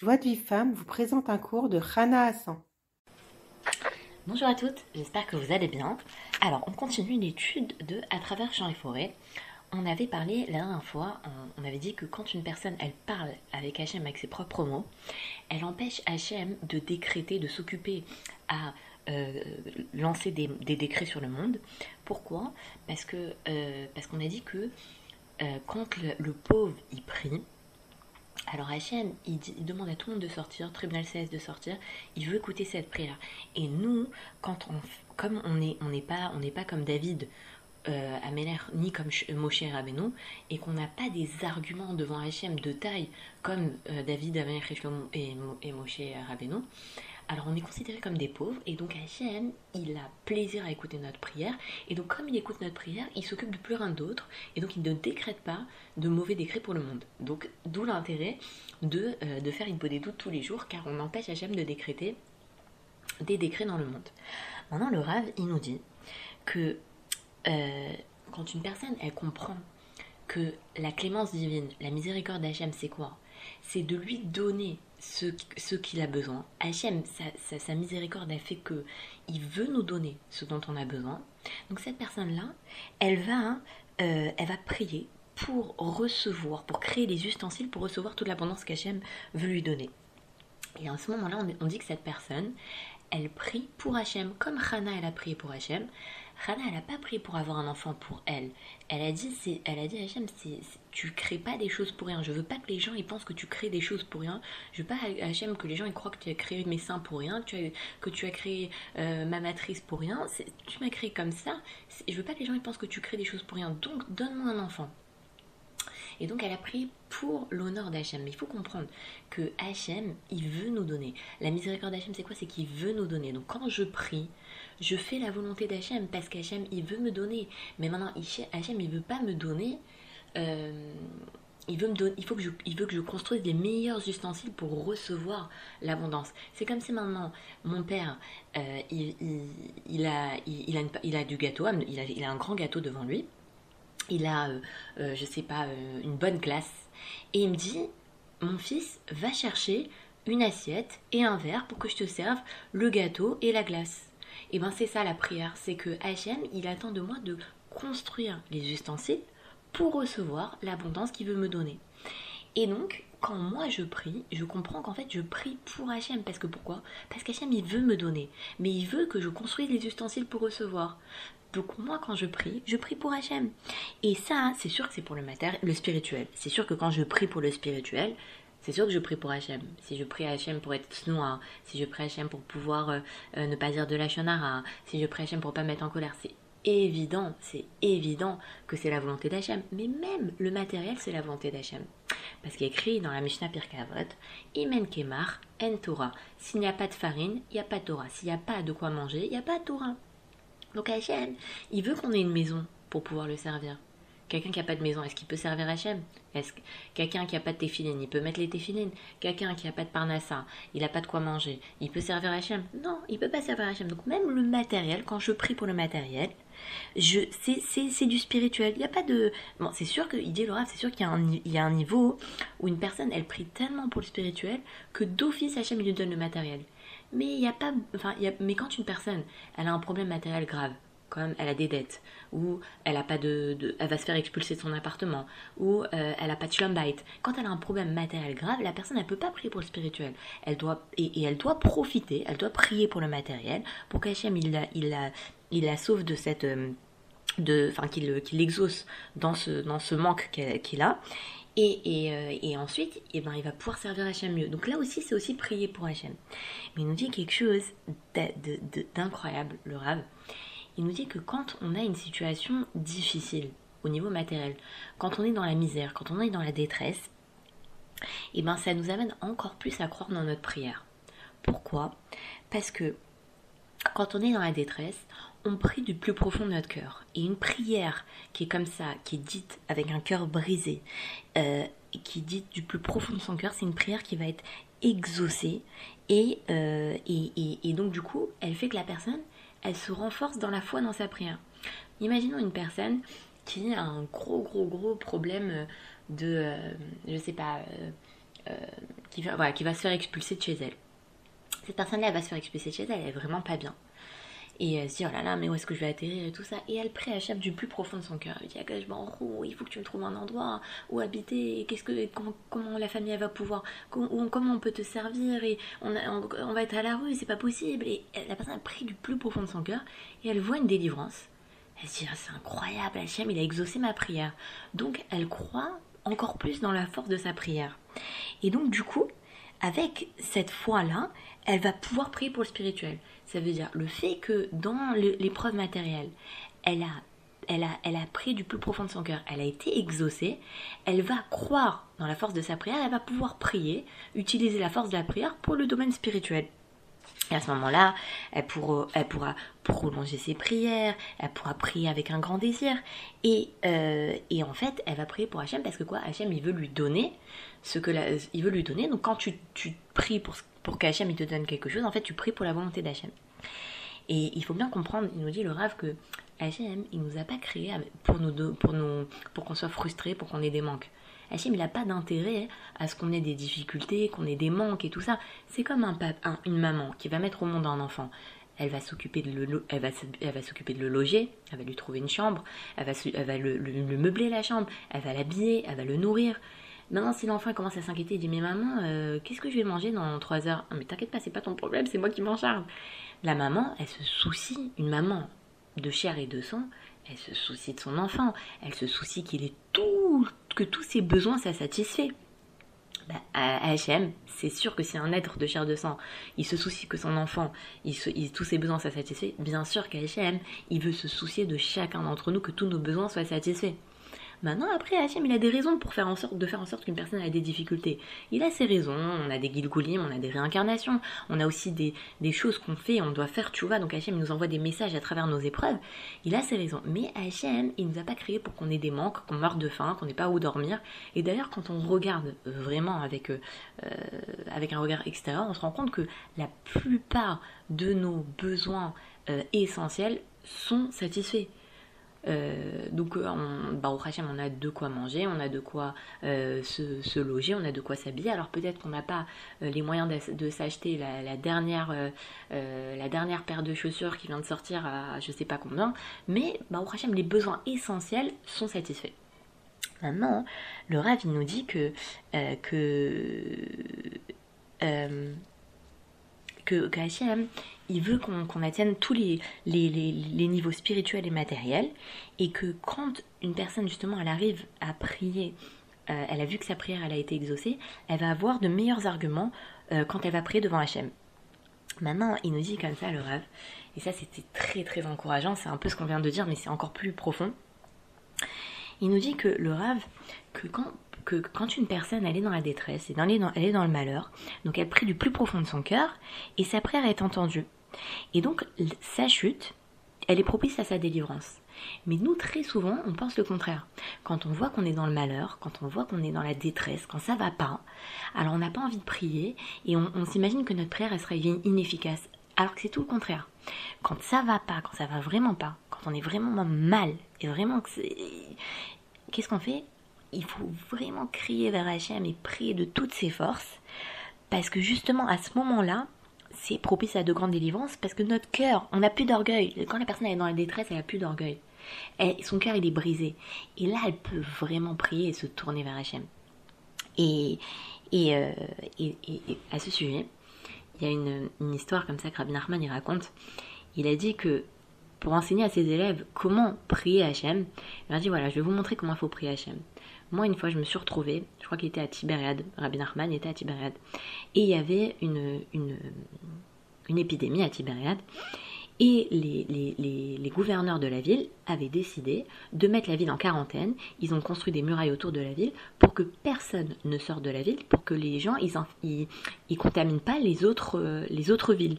Joie de vie femme vous présente un cours de Rana Hassan. Bonjour à toutes, j'espère que vous allez bien. Alors, on continue l'étude de À travers champs et forêts. On avait parlé la dernière fois, on avait dit que quand une personne elle parle avec Hachem avec ses propres mots, elle empêche Hachem de décréter, de s'occuper à euh, lancer des, décrets sur le monde. Pourquoi? Euh, parce qu'on a dit que euh, quand le pauvre y prie, alors Hachem, il, demande à tout le monde de sortir, tribunal CS de sortir, il veut écouter cette prière. Et nous, quand on, comme on n'est on pas, on pas comme David, euh, ni comme Moshe Rabbeinu, et qu'on n'a pas des arguments devant Hachem de taille comme euh, David, Améler et, et Moshe Rabbeinu, alors on est considéré comme des pauvres et donc Hachem, il a plaisir à écouter notre prière et donc comme il écoute notre prière, il s'occupe de plus rien d'autre et donc il ne décrète pas de mauvais décrets pour le monde. Donc d'où l'intérêt de, euh, de faire une peau des doutes tous les jours car on empêche Hachem de décréter des décrets dans le monde. Maintenant le Rav, il nous dit que euh, quand une personne, elle comprend que la clémence divine, la miséricorde d'Hachem, c'est quoi? C'est de lui donner ce, qu'il a besoin. Hachem, sa, miséricorde a fait que il veut nous donner ce dont on a besoin. Donc cette personne-là, elle va, euh, elle va prier pour recevoir, pour créer les ustensiles, pour recevoir toute l'abondance qu'Hachem veut lui donner. Et à ce moment-là, on, dit que cette personne, elle prie pour Hachem, comme Hannah, elle a prié pour Hachem. Rana, elle n'a pas prié pour avoir un enfant pour elle. Elle a dit, elle a dit Hachem, c'est, tu crées pas des choses pour rien. Je veux pas que les gens ils pensent que tu crées des choses pour rien. Je veux pas Hachem que les gens ils croient que tu as créé mes seins pour rien, tu as, que tu as créé euh, ma matrice pour rien. tu m'as créé comme ça. Je veux pas que les gens ils pensent que tu crées des choses pour rien. Donc donne-moi un enfant. Et donc elle a prié pour l'honneur d'Hachem. Mais il faut comprendre que Hachem, il veut nous donner. La miséricorde d'Hachem, c'est quoi? C'est qu'il veut nous donner. Donc quand je prie, je fais la volonté d'Hachem parce qu'Hachem, il veut me donner. Mais maintenant, Hachem, il veut pas me donner. Euh, il veut, me donner, il, faut que je, il veut que je construise les meilleurs ustensiles pour recevoir l'abondance. C'est comme si maintenant, mon père, euh, il, a il a du gâteau, il a, il a un grand gâteau devant lui il a, euh, euh, je sais pas, euh, une bonne classe. Et il me dit, mon fils, va chercher une assiette et un verre pour que je te serve le gâteau et la glace. Et ben c'est ça la prière, c'est que Hachem, il attend de moi de construire les ustensiles pour recevoir l'abondance qu'il veut me donner. Et donc, quand moi je prie, je comprends qu'en fait je prie pour Hachem. Parce que pourquoi? Parce qu'Hachem il veut me donner. Mais il veut que je construise les ustensiles pour recevoir. Donc moi, quand je prie, je prie pour Hachem. Et ça, c'est sûr que c'est pour le matériel, le spirituel. C'est sûr que quand je prie pour le spirituel, c'est sûr que je prie pour Hachem. Si je prie Hachem pour être noir, si je prie Hachem pour pouvoir euh, euh, ne pas dire de la shonara, si je prie Hachem pour pas mettre en colère, c'est évident, c'est évident que c'est la volonté d'Hachem. Mais même le matériel, c'est la volonté d'Hachem. Parce qu'il écrit dans la Mishnah Pirkavot, Imen Kemar, En Torah. S'il n'y a pas de farine, il n'y a pas de Torah. S'il n'y a pas de quoi manger, il n'y a pas de Torah. Donc Hachem, il veut qu'on ait une maison pour pouvoir le servir. Quelqu'un qui n'a pas de maison, est-ce qu'il peut servir Hachem? Est-ce que quelqu'un qui n'a pas de téphilines, il peut mettre les téphilines? Quelqu'un qui n'a pas de parnassa, il n'a pas de quoi manger, il peut servir Hachem? Non, il peut pas servir Hachem. Donc même le matériel, quand je prie pour le matériel, je, c'est, du spirituel. Il n'y a pas de... Bon, c'est sûr dit Laura, c'est sûr qu'il y a, un, il y a un niveau où une personne, elle prie tellement pour le spirituel que d'office Hachem, il lui donne le matériel. Mais il y a pas, enfin, y a, mais quand une personne, elle a un problème matériel grave, comme elle a des dettes, ou elle a pas de, elle va se faire expulser de son appartement, ou euh, elle a pas de schlumbite. Quand elle a un problème matériel grave, la personne elle peut pas prier pour le spirituel. Elle doit et, elle doit profiter, elle doit prier pour le matériel, pour qu'Hachem il la, il la, il la sauve de cette euh, de, enfin qu'il l'exauce dans ce dans ce manque qu'il a euh, et, ensuite, eh ben, il va pouvoir servir Hachem mieux. Donc là aussi, c'est aussi prier pour Hachem. Mais il nous dit quelque chose d'incroyable, le Rav. Il nous dit que quand on a une situation difficile au niveau matériel, quand on est dans la misère, quand on est dans la détresse, eh ben, ça nous amène encore plus à croire dans notre prière. Pourquoi? Parce que quand on est dans la détresse, on prie du plus profond de notre cœur. Et une prière qui est comme ça, qui est dite avec un cœur brisé, euh, qui est dite du plus profond de son cœur, c'est une prière qui va être exaucée. Euh, et, et, donc du coup, elle fait que la personne, elle se renforce dans la foi dans sa prière. Imaginons une personne qui a un gros, gros, gros problème de, euh, je sais pas, qui, va, qui va se faire expulser de chez elle. Cette personne-là, elle va se faire expulser de chez elle, elle est vraiment pas bien. Et elle se dit, oh là là, mais où est-ce que je vais atterrir et tout ça. Et elle prie Hachem du plus profond de son cœur. Elle dit, je m'en il faut que tu me trouves un endroit où habiter. Qu'est-ce que, comment, la famille va pouvoir, comment, comment, on peut te servir et on, va être à la rue, c'est pas possible. Et la personne prie du plus profond de son cœur et elle voit une délivrance. Elle se dit, ah, c'est incroyable, Hachem, il a exaucé ma prière. Donc elle croit encore plus dans la force de sa prière. Et donc du coup, avec cette foi-là, elle va pouvoir prier pour le spirituel. Ça veut dire le fait que dans l'épreuve matérielle, elle a, elle, a, elle a pris du plus profond de son cœur, elle a été exaucée, elle va croire dans la force de sa prière, elle va pouvoir prier, utiliser la force de la prière pour le domaine spirituel. Et à ce moment-là, elle pourra, prolonger ses prières, elle pourra prier avec un grand désir. Et, euh, et en fait, elle va prier pour Hachem parce que quoi? Hachem, il veut lui donner ce que la, il veut lui donner. Donc quand tu, pries pour, pour qu'Hachem il te donne quelque chose, en fait, tu pries pour la volonté d'Hachem. Et il faut bien comprendre, il nous dit le rave que Hachem, il nous a pas créé pour nous, pour pour qu'on soit frustré, pour qu'on ait des manques. Hachem, il n'a pas d'intérêt à ce qu'on ait des difficultés, qu'on ait des manques et tout ça. C'est comme un, une maman qui va mettre au monde un enfant. Elle va s'occuper de le, elle va, elle va s'occuper de le loger, elle va lui trouver une chambre, elle va, elle va le, meubler la chambre, elle va l'habiller, elle va le nourrir. Maintenant, si l'enfant commence à s'inquiéter, il dit Mais maman, euh, qu'est-ce que je vais manger dans 3 heures? Mais t'inquiète pas, c'est pas ton problème, c'est moi qui m'en charge. La maman, elle se soucie, une maman de chair et de sang, elle se soucie de son enfant, elle se soucie qu'il ait tout, que tous ses besoins soient satisfaits. À HM, c'est sûr que c'est un être de chair de sang, il se soucie que son enfant, il tous ses besoins soient satisfaits, bien sûr qu'à HM, il veut se soucier de chacun d'entre nous, que tous nos besoins soient satisfaits. Maintenant, après, Hachem, il a des raisons pour faire en sorte, de faire en sorte qu'une personne ait des difficultés. Il a ses raisons, on a des gilgulim, on a des réincarnations, on a aussi des, choses qu'on fait, on doit faire vois. Donc Hachem nous envoie des messages à travers nos épreuves. Il a ses raisons. Mais Hachem, il nous a pas créé pour qu'on ait des manques, qu'on meure de faim, qu'on n'ait pas où dormir. Et d'ailleurs, quand on regarde vraiment avec, euh, avec un regard extérieur, on se rend compte que la plupart de nos besoins euh, essentiels sont satisfaits. Euh, donc, euh, bah, au Hachem, on a de quoi manger, on a de quoi euh, se, loger, on a de quoi s'habiller. Alors peut-être qu'on n'a pas les moyens de, s'acheter la, dernière, la dernière paire de chaussures qui vient de sortir à je sais pas combien, mais bah, au Hachem, les besoins essentiels sont satisfaits. Maintenant, le Rav, il nous dit que que, il veut qu'on atteigne tous les, les, niveaux spirituels et matériels, et que quand une personne, justement, elle arrive à prier, euh, elle a vu que sa prière, elle a été exaucée, elle va avoir de meilleurs arguments euh, quand elle va prier devant Hachem. Maintenant, il nous dit comme ça, le rêve, et ça c'était très très encourageant, c'est un peu ce qu'on vient de dire, mais c'est encore plus profond. Il nous dit que le rêve, que quand que quand une personne est dans la détresse, et dans, elle est dans le malheur, donc elle prie du plus profond de son cœur, et sa prière est entendue. Et donc sa chute, elle est propice à sa délivrance. Mais nous, très souvent, on pense le contraire. Quand on voit qu'on est dans le malheur, quand on voit qu'on est dans la détresse, quand ça va pas, alors on n'a pas envie de prier et on, s'imagine que notre prière elle sera inefficace. Alors que c'est tout le contraire. Quand ça va pas, quand ça va vraiment pas, quand on est vraiment mal et vraiment que qu'est-ce qu'on fait? Il faut vraiment crier vers Hachem et prier de toutes ses forces, parce que justement à ce moment-là, c'est propice à de grandes délivrances, parce que notre cœur, on n'a plus d'orgueil. Quand la personne est dans la détresse, elle n'a plus d'orgueil. Son cœur, il est brisé. Et là, elle peut vraiment prier et se tourner vers Hachem. Et, et, euh, et, à ce sujet, il y a une, histoire comme ça que Rabbi Nachman il raconte. Il a dit que pour enseigner à ses élèves comment prier Hachem, il a dit voilà, je vais vous montrer comment il faut prier Hachem. Moi, une fois, je me suis retrouvée, je crois qu'il était à Tibériade, Rabbi Nachman était à Tibériade, et il y avait une, une, une épidémie à Tibériade, et les, les, les, gouverneurs de la ville avaient décidé de mettre la ville en quarantaine. Ils ont construit des murailles autour de la ville pour que personne ne sorte de la ville, pour que les gens ils, ils, contaminent pas les autres, euh, les autres villes.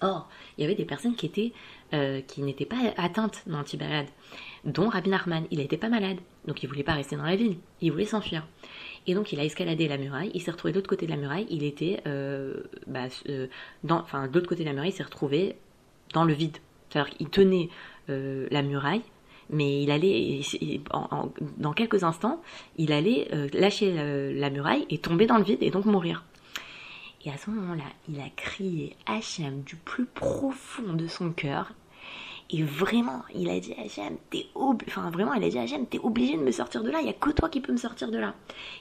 Or, il y avait des personnes qui euh, qui n'étaient pas atteintes dans Tibériade dont Rabbi Nachman. Il n'était pas malade, donc il voulait pas rester dans la ville, il voulait s'enfuir. Et donc il a escaladé la muraille, il s'est retrouvé de l'autre côté de la muraille, il était, euh, bah, euh, dans, enfin de l'autre côté de la muraille, il s'est retrouvé dans le vide. C'est-à-dire qu'il tenait euh, la muraille, mais il allait, dans quelques instants, il allait lâcher la, muraille et tomber dans le vide et donc mourir. Et à ce moment-là, il a crié Hachem du plus profond de son cœur. Et vraiment, il a dit Hachem, t'es enfin vraiment, il a dit Hachem, t'es obligé de me sortir de là, il y a que toi qui peux me sortir de là.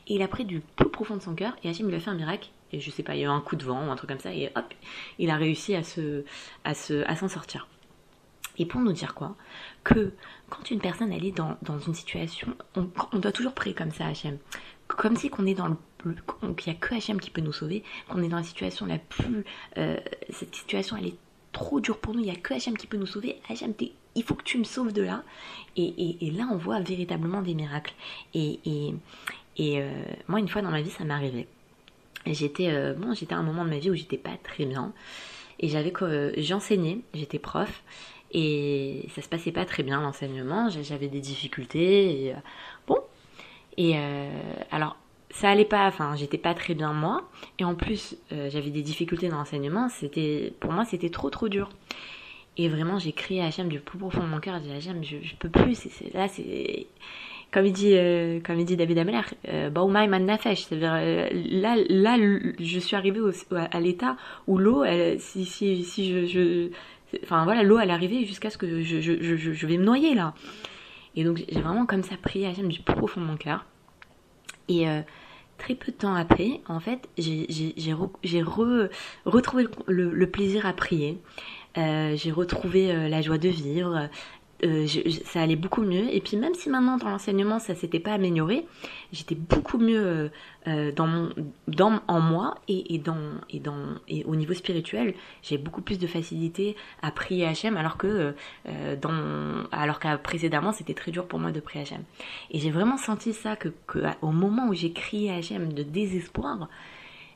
Et il a pris du plus profond de son cœur, et Hachem, il a fait un miracle, et je sais pas, il y a eu un coup de vent ou un truc comme ça, et hop, il a réussi à se, à se, à s'en sortir. Et pour nous dire quoi Que quand une personne elle est dans, dans une situation, on, on, doit toujours prier comme ça Hachem. Comme si qu'on est dans le qu'il n'y a que Hachem qui peut nous sauver, qu'on est dans la situation la plus... Euh, cette situation elle est trop dure pour nous, il n'y a que Hachem qui peut nous sauver. Hachem, il faut que tu me sauves de là. Et, et, et là on voit véritablement des miracles. Et, et euh, moi une fois dans ma vie ça m'est arrivé. J'étais euh, bon, j'étais à un moment de ma vie où j'étais pas très bien. Et j'avais j'enseignais, j'étais prof et ça se passait pas très bien l'enseignement, j'avais des difficultés. Et, euh, bon, et euh, alors ça allait pas, enfin j'étais pas très bien moi, et en plus euh, j'avais des difficultés dans l'enseignement. C'était pour moi c'était trop trop dur. Et vraiment j'ai crié à Hachem du plus profond de mon cœur, j'ai dit Hachem je, je peux plus, là c'est comme il dit, comme il dit David Ameller, euh, man nafesh, c'est-à-dire là, là, je suis arrivée à l'état où l'eau, si, si, si je, Enfin voilà, l'eau elle est arrivée jusqu'à ce que je, je, je, vais me noyer là. Et donc j'ai vraiment comme ça prié Hachem du plus profond de mon cœur. Et euh, très peu de temps après, en fait, j'ai re, retrouvé le, plaisir à prier. Euh, j'ai retrouvé euh, la joie de vivre. Euh, ça allait beaucoup mieux. Et puis même si maintenant dans l'enseignement ça s'était pas amélioré, j'étais beaucoup mieux euh, euh, dans mon, dans, en moi et, et, dans, et, dans, et au niveau spirituel, j'ai beaucoup plus de facilité à prier Hachem alors que, dans, alors qu'à précédemment c'était très dur pour moi de prier Hachem. Et j'ai vraiment senti ça que, que au moment où j'ai crié Hachem de désespoir,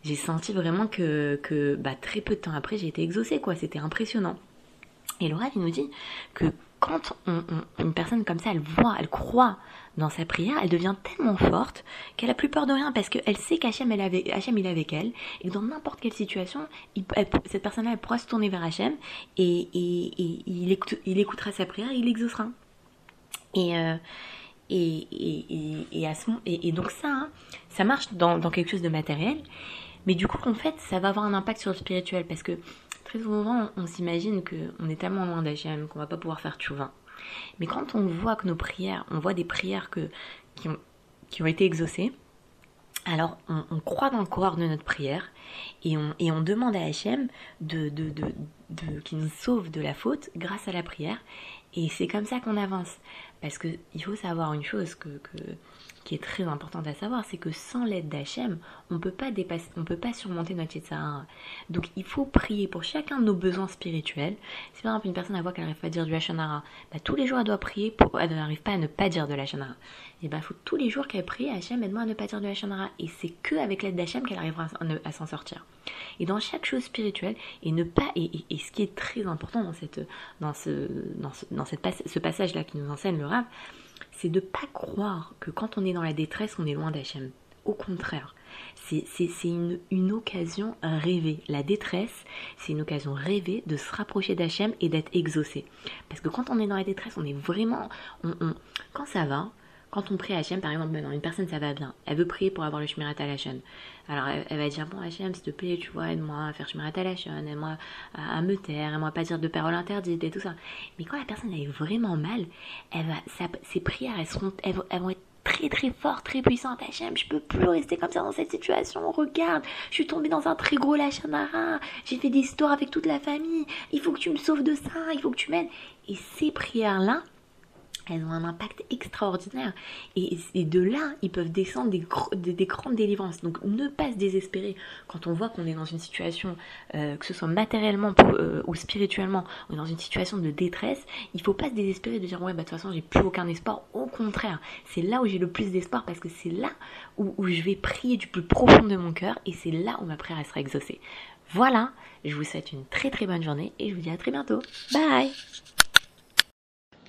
j'ai senti vraiment que, que bah, très peu de temps après j'ai été exaucée quoi. C'était impressionnant. Et Laura il nous dit que quand une personne comme ça, elle voit, elle croit dans sa prière, elle devient tellement forte qu'elle a plus peur de rien parce qu'elle sait qu'Hachem, elle il est avec elle et que dans n'importe quelle situation, cette personne-là, elle pourra se tourner vers Hachem et, il, écoutera sa prière, il exaucera. Et, euh, et, et, et, donc ça, hein, ça marche dans, dans quelque chose de matériel, mais du coup, en fait, ça va avoir un impact sur le spirituel parce que Très souvent, on s'imagine qu'on est tellement loin d'Hachem qu'on va pas pouvoir faire tchouva. Mais quand on voit que nos prières, on voit des prières que, qui, ont, été exaucées, alors on, croit dans le corps de notre prière et on, on demande à Hachem de, de, de, de, qui nous sauve de la faute grâce à la prière. Et c'est comme ça qu'on avance. Parce qu'il faut savoir une chose que qui est très importante à savoir, c'est que sans l'aide d'Hachem, on peut pas dépasser, on peut pas surmonter notre Yetzirah. Donc il faut prier pour chacun de nos besoins spirituels. Si par exemple une personne voit qu'elle n'arrive pas à dire du Hachanara, bah, tous les jours elle doit prier pour, elle n'arrive pas à ne pas dire de l'Hachanara. Et ben bah, faut tous les jours qu'elle prie, Hachem aide-moi à ne pas dire de Hachanara. Et c'est que avec l'aide d'Hachem qu'elle arrivera à, s'en sortir. Et dans chaque chose spirituelle, et ne pas, et, ce qui est très important dans cette, dans ce, dans ce, dans cette, ce passage là qui nous enseigne le Rav, c'est de pas croire que quand on est dans la détresse, on est loin d'Hachem. Au contraire, c'est une, une, occasion rêvée. La détresse, c'est une occasion rêvée de se rapprocher d'Hachem et d'être exaucé. Parce que quand on est dans la détresse, on est vraiment... quand ça va, quand on prie Hachem, par exemple, maintenant, une personne, ça va bien. Elle veut prier pour avoir le Shmirat Hachem. Alors, elle, va dire, bon, Hachem, s'il te plaît, tu vois, aide-moi à faire Shmirat Hachem, aide-moi à, me taire, aide-moi à pas dire de paroles interdites et tout ça. Mais quand la personne, elle est vraiment mal, elle ses prières, elles, seront, elles, vont être très très fortes, très puissantes. Hachem, je peux plus rester comme ça dans cette situation. Regarde, je suis tombée dans un très gros lachanara. J'ai fait des histoires avec toute la famille. Il faut que tu me sauves de ça. Il faut que tu m'aides. Et ces prières-là, elles ont un impact extraordinaire. Et, de là, ils peuvent descendre des, des, grandes délivrances. Donc ne pas se désespérer quand on voit qu'on est dans une situation, euh, que ce soit matériellement euh, ou spirituellement, on est dans une situation de détresse, il faut pas se désespérer de dire ouais bah de toute façon j'ai plus aucun espoir. Au contraire, c'est là où j'ai le plus d'espoir parce que c'est là où, où je vais prier du plus profond de mon cœur et c'est là où ma prière sera exaucée. Voilà, je vous souhaite une très très bonne journée et je vous dis à très bientôt. Bye